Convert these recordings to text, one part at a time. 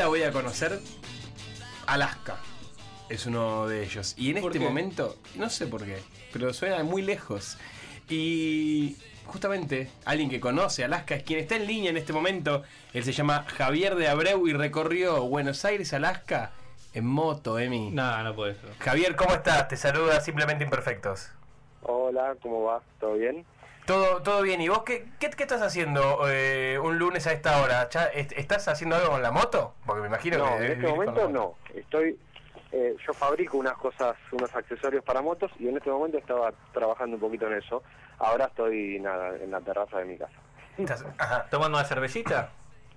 vida voy a conocer, Alaska es uno de ellos. Y en ¿Por este qué? momento, no sé por qué, pero suena muy lejos. Y justamente alguien que conoce Alaska es quien está en línea en este momento. Él se llama Javier de Abreu y recorrió Buenos Aires, Alaska en moto, Emi. No, no puede ser. Javier, ¿cómo estás? Te saluda Simplemente Imperfectos. Hola, ¿cómo va? ¿Todo bien? Todo, todo bien. ¿Y vos qué, qué, qué estás haciendo eh, un lunes a esta hora? ¿Ya est- ¿Estás haciendo algo con la moto? Porque me imagino No, que en este momento no. Estoy, eh, yo fabrico unas cosas, unos accesorios para motos y en este momento estaba trabajando un poquito en eso. Ahora estoy nada en la terraza de mi casa. Estás- ajá. ¿Tomando una cervecita?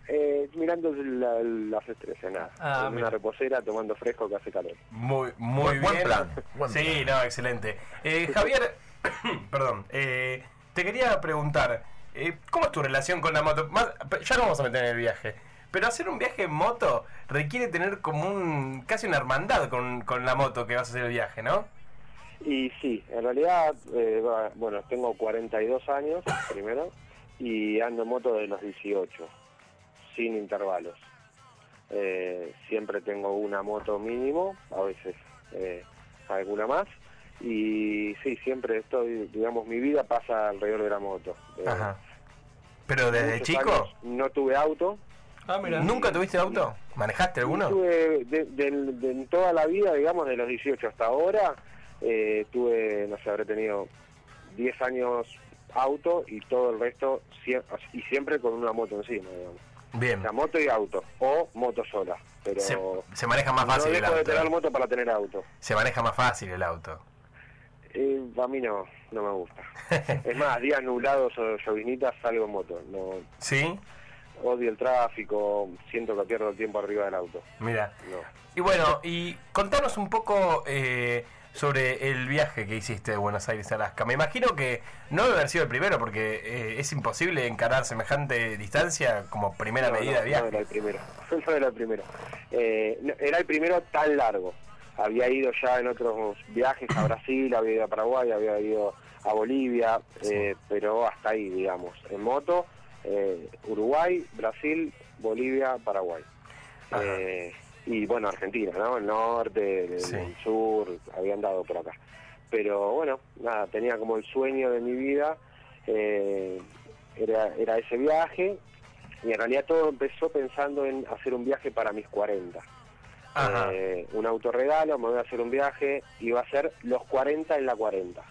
Eh, mirando la- las estrellas, nada. Ah, en mira. una reposera tomando fresco que hace calor. Muy, muy Buen- buen bien. plan, buen sí, no, excelente. Eh, Javier, perdón, eh, te quería preguntar, eh, ¿cómo es tu relación con la moto? Más- ya no vamos a meter en el viaje, pero hacer un viaje en moto requiere tener como un casi una hermandad con, con la moto que vas a hacer el viaje, ¿no? Y sí, en realidad, eh, bueno, tengo 42 años primero y ando en moto de los 18, sin intervalos. Eh, siempre tengo una moto mínimo, a veces eh, alguna más. Y sí, siempre estoy, digamos, mi vida pasa alrededor de la moto. Eh, Ajá. Pero desde chico, no tuve auto. Ah, mira. ¿nunca tuviste auto? ¿Manejaste alguno? Tuve de, de- de- en toda la vida, digamos, de los 18 hasta ahora, eh, tuve, no sé, habré tenido 10 años auto y todo el resto, y siempre con una moto encima, digamos. Bien. O sea, moto y auto, o moto sola. Pero Se, se maneja más no fácil el dejo de auto. tener moto para tener auto. Se maneja más fácil el auto. Eh, a mí no, no me gusta. es más, días nublados o lloviznitas salgo en moto. No, ¿Sí? odio el tráfico, siento que pierdo el tiempo arriba del auto. Mira. No. Y bueno, y contanos un poco eh, sobre el viaje que hiciste de Buenos Aires a Alaska. Me imagino que no debe haber sido el primero porque eh, es imposible encarar semejante distancia como primera No, medida no, de viaje. No era el primero. No era el primero. Eh, era el primero tan largo. Había ido ya en otros viajes a Brasil, había ido a Paraguay, había ido a Bolivia, eh, pero hasta ahí, digamos. En moto, eh, Uruguay, Brasil, Bolivia, Paraguay. Eh, y bueno, Argentina, ¿no? El norte, el, Sí. el sur, había andado por acá. Pero bueno, nada, tenía como el sueño de mi vida, era, era ese viaje, y en realidad todo empezó pensando en hacer un viaje para mis 40. Eh, un autorregalo, me voy a hacer un viaje, y va a ser los 40 en la 40.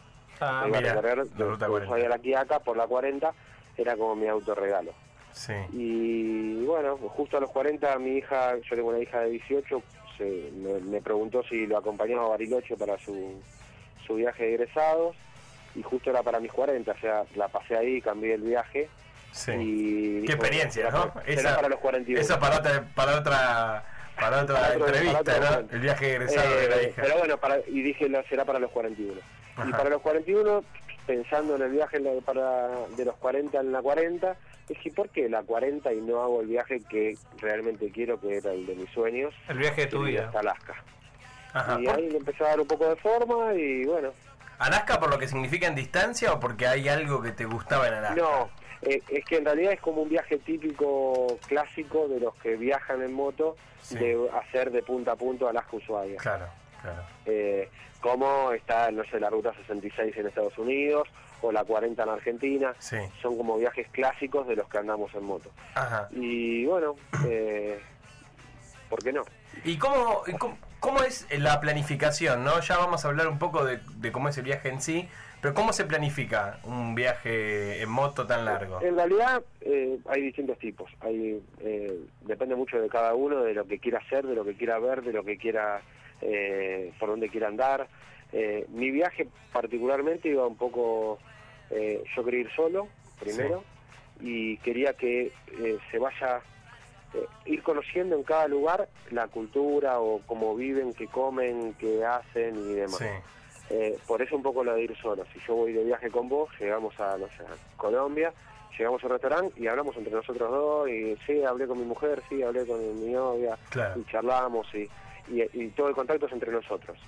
Ah, Me iba mira, a ruta de 40. Ushuaia a la Quiaca por la 40, era como mi autorregalo. Sí. Y bueno, justo a los 40 mi hija, yo tengo una hija de 18, se, me, me preguntó si lo acompañaba a Bariloche para su, su viaje de egresados y justo era para mis 40, o sea, la pasé ahí, cambié el viaje Sí. y... Qué dije, experiencia, bueno, ¿no? será- será para los 41. Eso para otra, para otra, para otra Para otro- entrevista, para otro ¿no? El viaje de egresado de la Eh, hija. Pero bueno, para, y dije, será para los 41. Y Ajá. para los 41, pensando en el viaje para, de los 40 en la 40, dije, ¿por qué la 40 y no hago el viaje que realmente quiero, que era el de mis sueños? El viaje de tu vida. Hasta Alaska. Ajá. y ¿Por- ahí le empecé a dar un poco de forma y bueno, ¿Alaska por lo que significa en distancia o porque hay algo que te gustaba en Alaska? no, eh, es que en realidad es como un viaje típico clásico de los que viajan en moto, Sí. de hacer de punta a punta Alaska Ushuaia. Claro, claro. eh, como está, no sé, la ruta 66 en Estados Unidos o la 40 en Argentina. Sí. Son como viajes clásicos de los que andamos en moto. Ajá. Y bueno, eh, ¿por qué no? ¿Y cómo, y cómo, cómo es la planificación? no Ya vamos a hablar un poco de, de cómo es el viaje en sí, pero ¿cómo se planifica un viaje en moto tan largo? En realidad eh, hay distintos tipos. Hay, eh, depende mucho de cada uno, de lo que quiera hacer, de lo que quiera ver, de lo que quiera, eh, por dónde quiera andar. Eh, mi viaje particularmente iba un poco, eh, yo quería ir solo primero y quería que eh, se vaya, eh, ir conociendo en cada lugar la cultura o cómo viven, qué comen, qué hacen y demás. Sí. Eh, por eso un poco lo de ir solo. Si yo voy de viaje con vos, llegamos a, no sé, a Colombia, llegamos a un restaurante y hablamos entre nosotros dos, y sí, hablé con mi mujer, sí, hablé con mi novia, Claro. y charlamos, y, y, y todo el contacto es entre nosotros.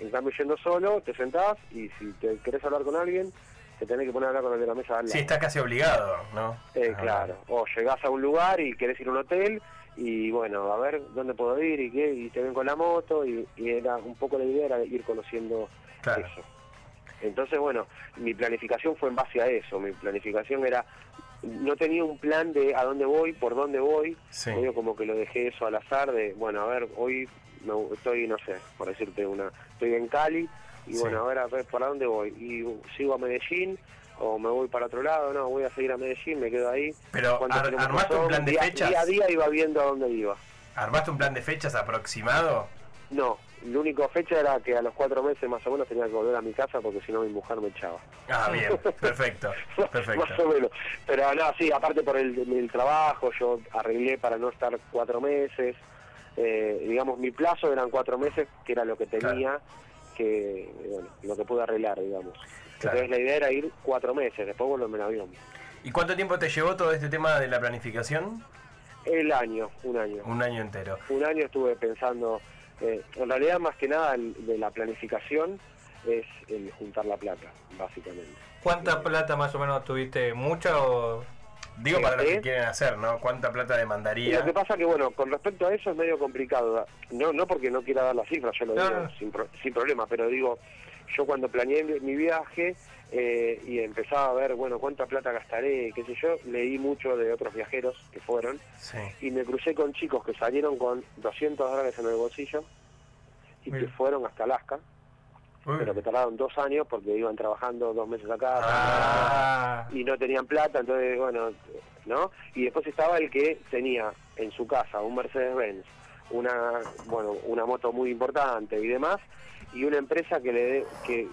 En cambio, yendo solo, te sentás y si te querés hablar con alguien, te tenés que poner a hablar con el de la mesa de al Sí, estás casi obligado, ¿no? Eh, Ah, claro. O llegás a un lugar y querés ir a un hotel y bueno, a ver dónde puedo ir y qué, y te ven con la moto y, y era un poco la idea era ir conociendo Claro. eso. Entonces, bueno, mi planificación fue en base a eso. Mi planificación era, no tenía un plan de a dónde voy, por dónde voy. Sí. Medio como que lo dejé eso al azar de, bueno, a ver, hoy me- estoy, no sé, por decirte una, estoy en Cali y Sí. bueno, a ver, a ver, ¿para dónde voy? Y sigo a Medellín o me voy para otro lado, no, voy a seguir a Medellín, me quedo ahí. Pero, ¿Cuántos ar- ¿armaste un plan de Día- fechas? Día a día iba viendo a dónde iba. ¿Armaste un plan de fechas aproximado? No, la única fecha era que a los cuatro meses más o menos tenía que volver a mi casa porque si no mi mujer me echaba. Ah, bien, perfecto, más perfecto. o menos. Pero no, sí, aparte por el, el trabajo, yo arreglé para no estar cuatro meses. Eh, digamos, mi plazo eran cuatro meses, que era lo que tenía, que bueno, lo que pude arreglar, digamos. Claro. Entonces la idea era ir cuatro meses, después volverme en avión. ¿Y cuánto tiempo te llevó todo este tema de la planificación? El año, un año. Un año entero. un año estuve pensando, eh, en realidad más que nada el- de la planificación es el juntar la plata, básicamente. ¿Cuánta plata más o menos tuviste? ¿Mucha o...? Digo para los que quieren hacer, ¿no? ¿Cuánta plata demandaría? lo que pasa que, bueno, con respecto a eso es medio complicado. No no porque no quiera dar las cifras, yo lo No, digo sin, pro- sin problema, pero digo, yo cuando planeé mi, viaje eh, y empezaba a ver, bueno, cuánta plata gastaré, qué sé yo, leí mucho de otros viajeros que fueron Sí. y me crucé con chicos que salieron con 200 dólares en el bolsillo y que fueron hasta Alaska. Uy. pero que tardaron dos años porque iban trabajando dos meses acá Ah, y no tenían plata, entonces, bueno, ¿no? Y después estaba el que tenía en su casa un Mercedes-Benz, una, bueno, una moto muy importante y demás, y una empresa que le que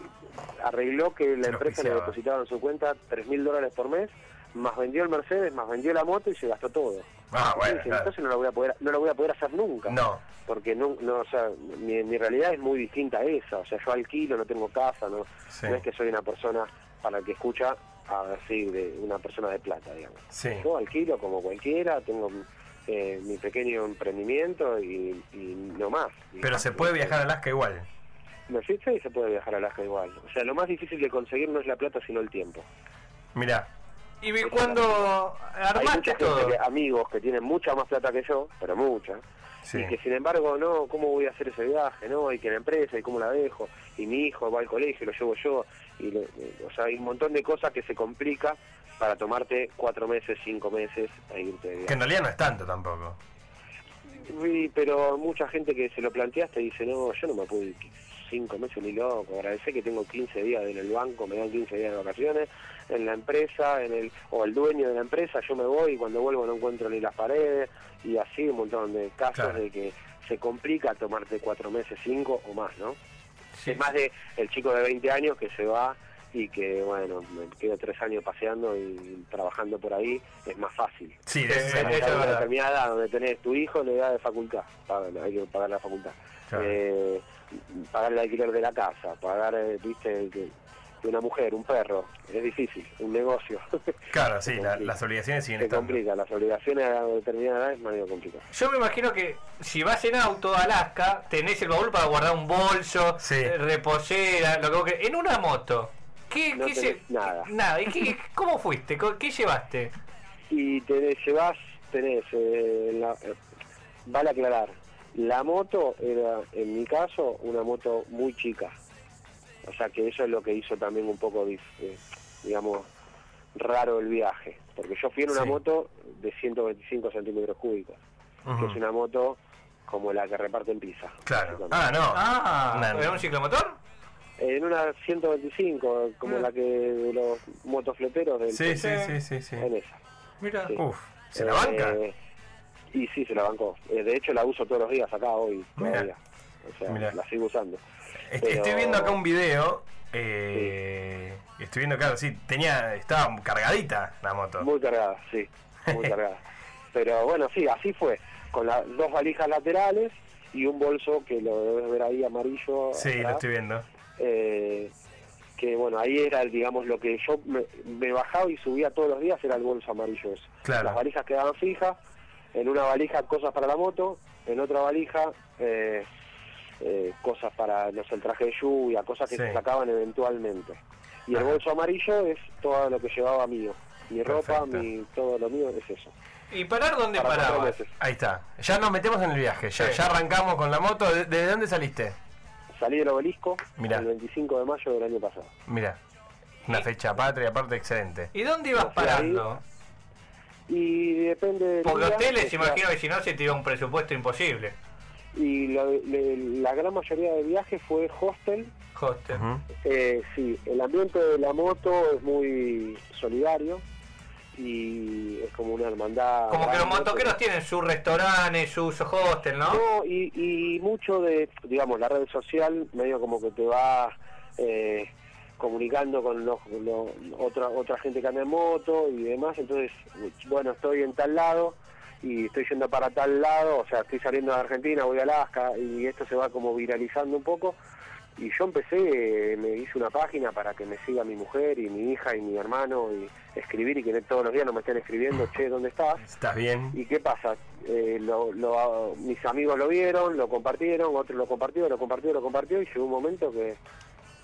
arregló que la empresa le depositaba en su cuenta tres mil dólares por mes, más vendió el Mercedes, más vendió la moto y se gastó todo. Ah, bueno, claro. Entonces no lo voy a poder, no lo voy a poder hacer nunca No, porque no, no o sea, mi, mi realidad es muy distinta a esa, o sea, yo alquilo, no tengo casa, no, sí, no es que soy una persona, para el que escucha, así, de una persona de plata, digamos. sí. Yo alquilo como cualquiera, tengo eh, mi pequeño emprendimiento y, y no más. Pero se puede viajar a Alaska igual. Me fijé y se puede viajar a Alaska igual. O sea, lo más difícil de conseguir no es la plata, sino el tiempo. Mirá, y cuando Hay armaste mucha gente, todo. que, amigos que tienen mucha más plata que yo, pero mucha, sí. y que sin embargo, no, ¿cómo voy a hacer ese viaje? No, y que la empresa, y cómo la dejo, y mi hijo va al colegio, lo llevo yo, y le- o sea, hay un montón de cosas que se complica para tomarte cuatro meses, cinco meses a irte de Que viaje. en realidad no es tanto tampoco. Pero mucha gente que se lo planteaste dice, no, yo no me puedo ir cinco meses ni loco, agradecer que tengo 15 días en el banco, me dan 15 días de vacaciones, en la empresa, en el o el dueño de la empresa, yo me voy y cuando vuelvo no encuentro ni las paredes, y así un montón de casos Claro. de que se complica tomarte cuatro meses, cinco o más, ¿no? Sí. Es más de el chico de 20 años que se va y que, bueno, me quedo tres años paseando y trabajando por ahí, es más fácil. Sí, es una verdad. determinada edad donde tenés tu hijo en edad de facultad, hay que pagar la facultad. Claro. Eh, pagar el alquiler de la casa, pagar, eh, viste, que, una mujer, un perro, es difícil, un negocio. Claro, sí, la- las obligaciones siguen Se estando. complica, las obligaciones a determinada edad es medio complicado. Yo me imagino que si vas en auto a Alaska, tenés el baúl para guardar un bolso, Sí. eh, reposera, lo que vos querés. En una moto, ¿qué, No qué tenés lle- nada. Nada. ¿Y qué, cómo fuiste? ¿Qué llevaste? Y te llevas, tenés, eh, la, eh, vale aclarar, la moto era, en mi caso, una moto muy chica. O sea que eso es lo que hizo también un poco, eh, digamos, raro el viaje. Porque yo fui en una Sí. moto de 125 centímetros cúbicos, que es una moto como la que reparten pizza. Claro. Ah, no. Ah, ¿era un ciclomotor? En una 125, como Ah. la que de los motofleteros del Sí, sí, sí, sí, sí. en esa. Mira. Sí. Uf, ¿se la Eh, banca? Y sí, se la bancó. Eh, de hecho, la uso todos los días acá hoy, todavía. O sea, Mirá. la sigo usando. Est- pero- Estoy viendo acá un video. Eh, Estoy viendo, claro, sí, tenía, estaba cargadita la moto. Muy cargada, sí, muy cargada. Pero bueno, sí, así fue. Con las dos valijas laterales y un bolso que lo debes ver ahí amarillo. Sí, lo estoy viendo. Eh, que bueno, ahí era, digamos, lo que yo me, me bajaba y subía todos los días era el bolso amarillo ese. Claro. Las valijas quedaban fijas, en una valija cosas para la moto, en otra valija eh, eh, cosas para, no sé, el traje de lluvia, cosas que Sí. se sacaban eventualmente. Y el bolso amarillo es todo lo que llevaba mío. Mi ropa, mi, todo lo mío es eso. ¿Y parar dónde Para parabas? Ahí está. Ya nos metemos en el viaje. Ya, Sí. ya arrancamos con la moto. ¿De- ¿Desde dónde saliste? Salí del obelisco Mirá. el 25 de mayo del año pasado. Mira, una fecha patria, aparte excelente. ¿Y dónde ibas ahí. parando? Y depende del Porque día, hoteles, o sea, imagino que si no se te iba un presupuesto imposible. Y la, la gran mayoría de viajes fue hostel. Hostel. Ujú. Eh, sí, el ambiente de la moto es muy solidario y es como una hermandad. Como que los motoqueros tienen sus restaurantes, sus hostel, ¿no? No, y, y mucho de, digamos, la red social medio como que te va eh, comunicando con los, los- otra otra gente que anda en moto y demás, entonces, bueno, estoy en tal lado y estoy yendo para tal lado, o sea, estoy saliendo de Argentina, voy a Alaska y esto se va como viralizando un poco. Y yo empecé, eh, me hice una página para que me siga mi mujer y mi hija y mi hermano y escribir y que todos los días no me estén escribiendo, che, ¿dónde estás? ¿Estás bien? ¿Y qué pasa? Eh, lo- lo- mis amigos lo vieron, lo compartieron, otros lo compartió, lo compartió, lo compartió y llegó un momento que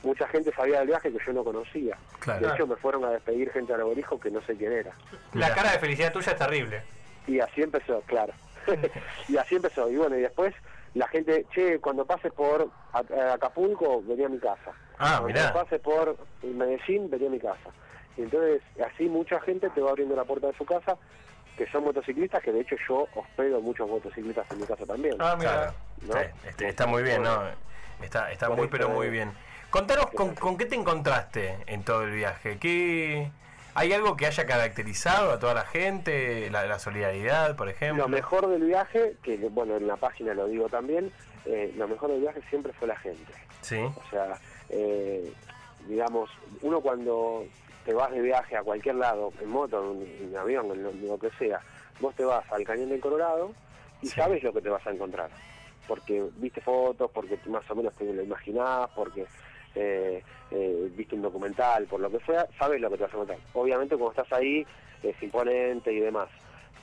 mucha gente sabía del viaje que yo no conocía. Claro. De hecho me fueron a despedir gente al obelisco que no sé quién era. La cara de felicidad tuya es terrible. Y así empezó, claro. y así empezó. Y bueno, y después la gente, che, cuando pases por eh, Acapulco, venía a mi casa. Ah, cuando mirá. pases por Medellín, venía a mi casa. Y entonces así mucha gente te va abriendo la puerta de su casa, que son motociclistas, que de hecho yo hospedo muchos motociclistas en mi casa también. Ah, mira. Este, está muy bien, ¿no? Está, está muy, pero muy bien. Contanos con, con qué te encontraste en todo el viaje. ¿Qué, ¿Hay algo que haya caracterizado a toda la gente? La, la solidaridad, por ejemplo. Lo mejor del viaje, que bueno, en la página lo digo también, eh, lo mejor del viaje siempre fue la gente. Sí. O sea, eh, digamos, uno cuando te vas de viaje a cualquier lado, en moto, en, en avión, en lo, lo que sea, vos te vas al Cañón del Colorado y Sí. sabes lo que te vas a encontrar. Porque viste fotos, porque más o menos te lo imaginás, porque eh, eh, viste un documental, por lo que sea, sabes lo que te vas a encontrar. Obviamente cuando estás ahí es imponente y demás,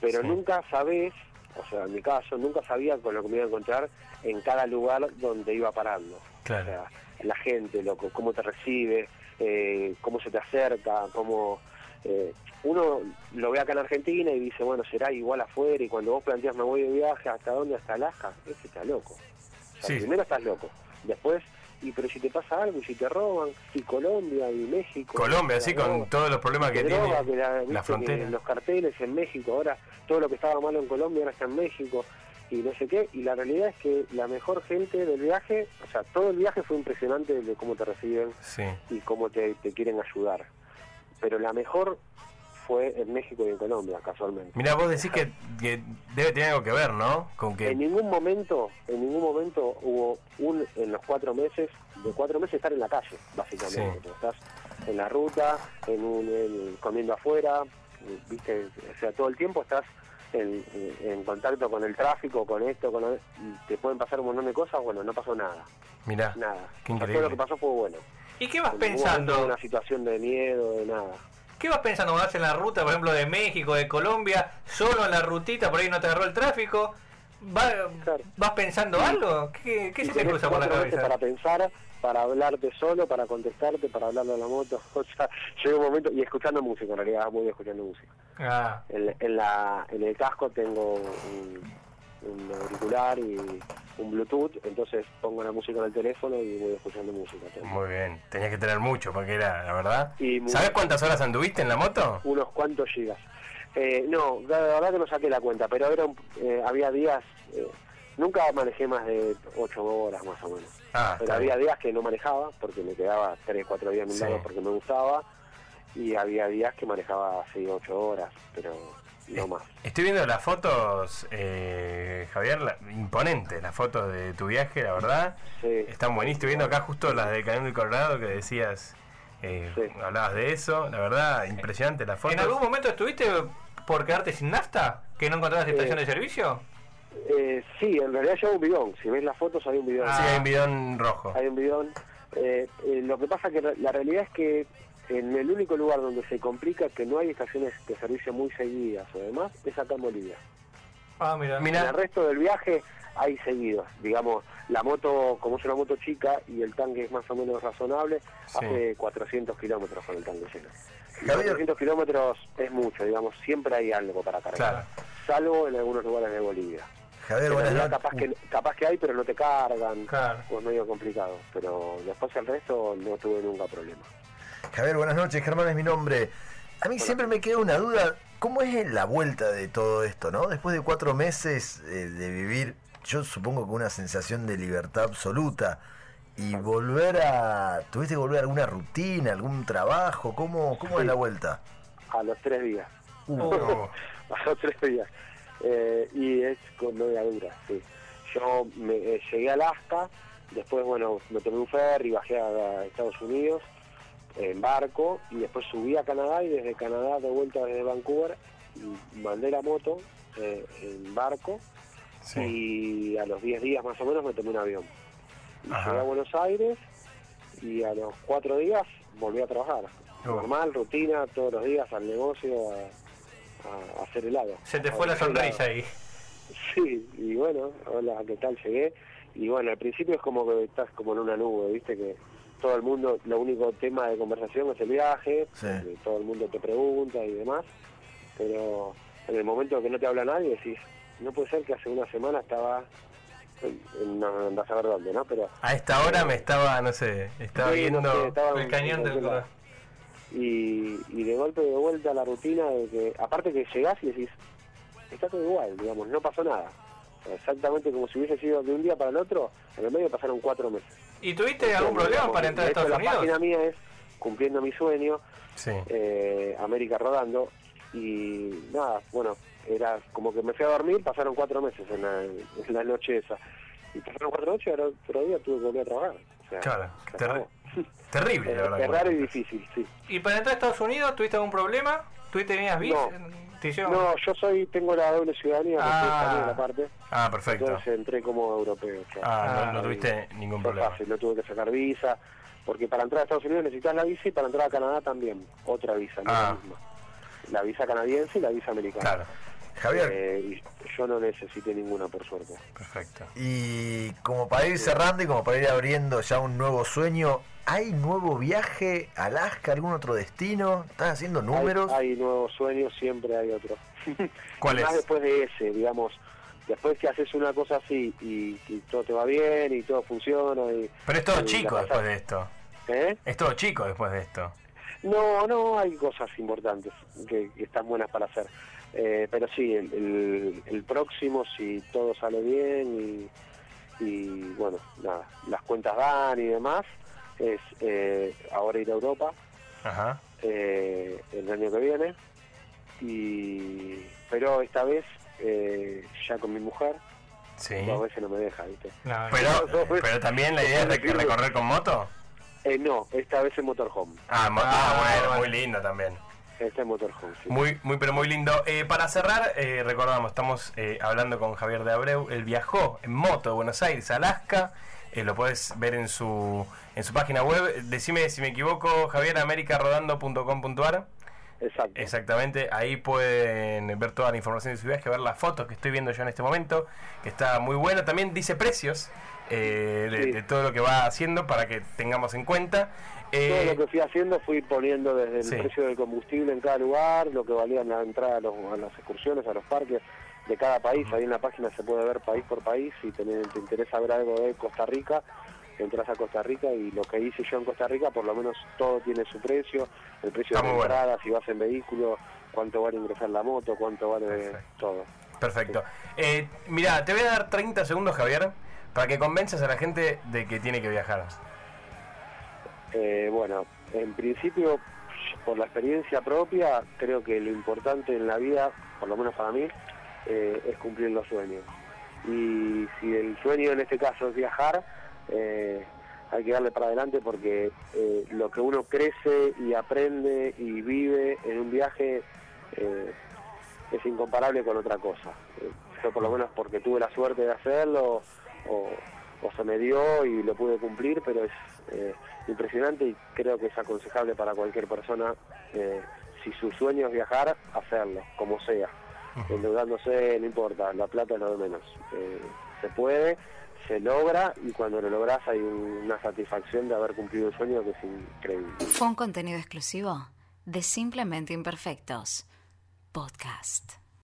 pero Sí. nunca sabes, o sea, en mi caso, nunca sabía con lo que me iba a encontrar en cada lugar donde iba parando. Claro. O sea, la gente, loco, cómo te recibe, eh, cómo se te acerca, cómo... eh, uno lo ve acá en Argentina y dice, bueno, será igual afuera, y cuando vos planteas me voy de viaje, ¿hasta dónde? Hasta Alaska, ese está loco. O sea, Sí. primero estás loco, después, y pero si te pasa algo, y si te roban, y Colombia, y México... Colombia, sí, droga, con todos los problemas que tiene droga, que la, que los carteles en México, ahora todo lo que estaba malo en Colombia ahora está en México y no sé qué, y la realidad es que la mejor gente del viaje, o sea, todo el viaje fue impresionante de cómo te reciben Sí. y cómo te, te quieren ayudar, pero la mejor fue en México y en Colombia, casualmente. Mira, vos decís que, que debe tener algo que ver, ¿no? Con que... En ningún momento, en ningún momento hubo un, en los cuatro meses, de cuatro meses estar en la calle, básicamente. Sí. Estás en la ruta, en un, en- comiendo afuera, viste, o sea, todo el tiempo estás en, contacto con el tráfico, con esto, con lo- y te pueden pasar un montón de cosas, bueno, no pasó nada, Mirá, nada. qué sea, todo increíble. lo que pasó fue bueno. ¿Y qué vas En pensando? una situación de miedo, de nada. ¿Qué vas pensando cuando vas en la ruta, por ejemplo, de México, de Colombia, solo en la rutita, por ahí no te agarró el tráfico? ¿Va- Claro. ¿Vas pensando algo? ¿Qué, qué se te cruza por la cabeza? para pensar, para hablarte solo, para contestarte, para hablarle a la moto. O sea, llega un momento, y escuchando música, en realidad, muy escuchando música. Ah, En, en la, en el casco tengo un, un auricular y un Bluetooth, entonces pongo la música en el teléfono y voy escuchando música. también. Muy bien, tenías que tener mucho, porque era, la verdad. Y ¿Sabes cuántas horas anduviste en la moto? Unos cuantos gigas. Eh, no, la verdad que no saqué la cuenta, pero era un- eh, había días, eh, nunca manejé más de ocho horas más o menos. Ah, Pero había bien. días que no manejaba porque me quedaba 3, 4 días en un Sí. porque me gustaba y había días que manejaba 6, 8 horas, pero no más. Estoy viendo las fotos, eh, Javier, la- imponentes las fotos de tu viaje, la verdad. Sí. Están buenísimas. Estoy viendo acá justo las del Cañón del Colorado que decías, eh, Sí. hablabas de eso. La verdad, impresionante las fotos. ¿En algún momento estuviste por quedarte sin nafta? ¿Que no encontrabas estación Eh, de servicio? Eh, sí, en realidad ya hay un bidón. Si ves las fotos hay un bidón. Sí, hay un bidón rojo. Hay un bidón. Eh, eh, lo que pasa que la realidad es que en el único lugar donde se complica que no hay estaciones de servicio muy seguidas o demás es acá en Bolivia. Ah, mira. En Mira, el resto del viaje hay seguidos. Digamos, la moto, como es una moto chica y el tanque es más o menos razonable, Sí. hace 400 kilómetros con el tanque lleno. Y Javier. 400 kilómetros es mucho, digamos, siempre hay algo para cargar. Claro. Salvo en algunos lugares de Bolivia. Javier, En realidad capaz que, capaz que hay, pero no te cargan. Claro. Es medio complicado. Pero después el resto no tuve nunca problema. Javier, buenas noches. Germán es mi nombre. A mí siempre me queda una duda. ¿Cómo es la vuelta de todo esto, no? Después de cuatro meses eh, de vivir, yo supongo que una sensación de libertad absoluta. Y volver a... ¿Tuviste que volver a alguna rutina, algún trabajo? ¿Cómo, cómo es la vuelta? A los tres días. Uh, a los tres días. Eh, y es con novia dura, sí. Yo me, eh, llegué a Alaska, después, bueno, me tomé un ferry, bajé a, a Estados Unidos en barco y después subí a Canadá y desde Canadá de vuelta desde Vancouver mandé la moto eh, en barco sí. y a los 10 días más o menos me tomé un avión. Ajá. llegué a Buenos Aires y a los cuatro días volví a trabajar. Oh. Normal, rutina, todos los días al negocio a, a- a hacer helado. Se te fue la sonrisa helado. ahí. Sí, y bueno, hola, ¿qué tal? Llegué. Y bueno, al principio es como que estás como en una nube, ¿viste? Que todo el mundo, lo único tema de conversación es el viaje, Sí. todo el mundo te pregunta y demás. Pero en el momento que no te habla nadie decís, no puede ser que hace una semana estaba, no andás a ver dónde, ¿no? Pero A esta hora me estaba, no sé, estaba Sí, no viendo... sé, estaba El cañón del corazón. y, y de golpe de vuelta a la rutina de que, aparte que llegás y decís, está todo igual, digamos, no pasó nada. Exactamente como si hubiese sido de un día para el otro, en el medio pasaron cuatro meses. ¿Y tuviste algún problema para entrar a Estados La página Unidos? mía es cumpliendo mi sueño, Sí. eh, América rodando, y nada, bueno, era como que me fui a dormir, pasaron cuatro meses en la, en la noche esa. Y pasaron cuatro noches y al otro día tuve que volver a trabajar. O sea, Claro, terri- terrible, la verdad. es que raro y difícil, sí. ¿Y para entrar a Estados Unidos tuviste algún problema? ¿Tuviste tenías visa? No. ¿Te No, yo soy, tengo la doble ciudadanía, Ah. español aparte, Ah, perfecto. entonces entré como europeo. Ah, no, Ah, no tuviste ningún problema. fácil, no tuve que sacar visa, porque para entrar a Estados Unidos necesitas la visa y para entrar a Canadá también, otra visa, no Ah. la misma. La visa canadiense y la visa americana. Claro, Javier, Eh, yo no necesité ninguna, por suerte. perfecto. y como para ir cerrando y como para ir abriendo ya un nuevo sueño, ¿hay nuevo viaje a Alaska, algún otro destino? ¿Estás haciendo números? Hay, hay nuevos sueños, siempre hay otros. ¿Cuál es? después de ese, digamos, después que haces una cosa así y, y todo te va bien y todo funciona y... Pero es todo chico después de esto. ¿Eh? Es todo chico después de esto. No, no, hay cosas importantes que, que están buenas para hacer. Eh, pero sí, el, el- el próximo, si todo sale bien y, y, bueno, nada, las cuentas dan y demás, es eh, ahora ir a Europa Ajá. eh, el año que viene. Y, pero esta vez eh, ya con mi mujer, Sí. dos veces no me deja, ¿viste? No, Pero, pero también la idea es de que recorrer con moto. Eh, no, esta vez en motorhome. Ah, mo- Ah, ah, bueno, muy lindo también. Esta en motorhome, sí. Muy, muy, pero muy lindo. Eh, para cerrar, eh, recordamos, estamos eh, hablando con Javier de Abreu. Él viajó en moto de Buenos Aires Alaska. Eh, lo puedes ver en su, en su página web. Decime si me equivoco, javieramericarodando.com.ar. Exacto. Exactamente, ahí pueden ver toda la información de su viaje, ver las fotos que estoy viendo yo en este momento, que está muy buena. También dice precios eh, de, Sí. de todo lo que va haciendo para que tengamos en cuenta. Eh, Todo lo que fui haciendo fui poniendo desde el sí. precio del combustible en cada lugar, lo que valía la entrada a, los- a las excursiones, a los parques de cada país. Ahí en la página se puede ver país por país. Si te, te interesa ver algo de Costa Rica, entras a Costa Rica y lo que hice yo en Costa Rica, por lo menos todo tiene su precio. El precio Está de la bueno. entrada, si vas en vehículo, cuánto vale ingresar la moto, cuánto vale Perfecto. todo. Perfecto. Eh, mira, te voy a dar 30 segundos, Javier, para que convenzas a la gente de que tiene que viajar. Eh, bueno, en principio, por la experiencia propia, creo que lo importante en la vida, por lo menos para mí, eh, es cumplir los sueños. Y si el sueño en este caso es viajar, eh, hay que darle para adelante porque eh, lo que uno crece y aprende y vive en un viaje eh, es incomparable con otra cosa. Yo por lo menos porque tuve la suerte de hacerlo o, o se me dio y lo pude cumplir, pero es impresionante y creo que es aconsejable para cualquier persona, si su sueño es viajar, hacerlo, como sea. endeudándose, no importa, la plata es lo de menos. Eh, se puede, se logra y cuando lo logras hay un- una satisfacción de haber cumplido un sueño que es increíble. Fue un contenido exclusivo de Simplemente Imperfectos. Podcast.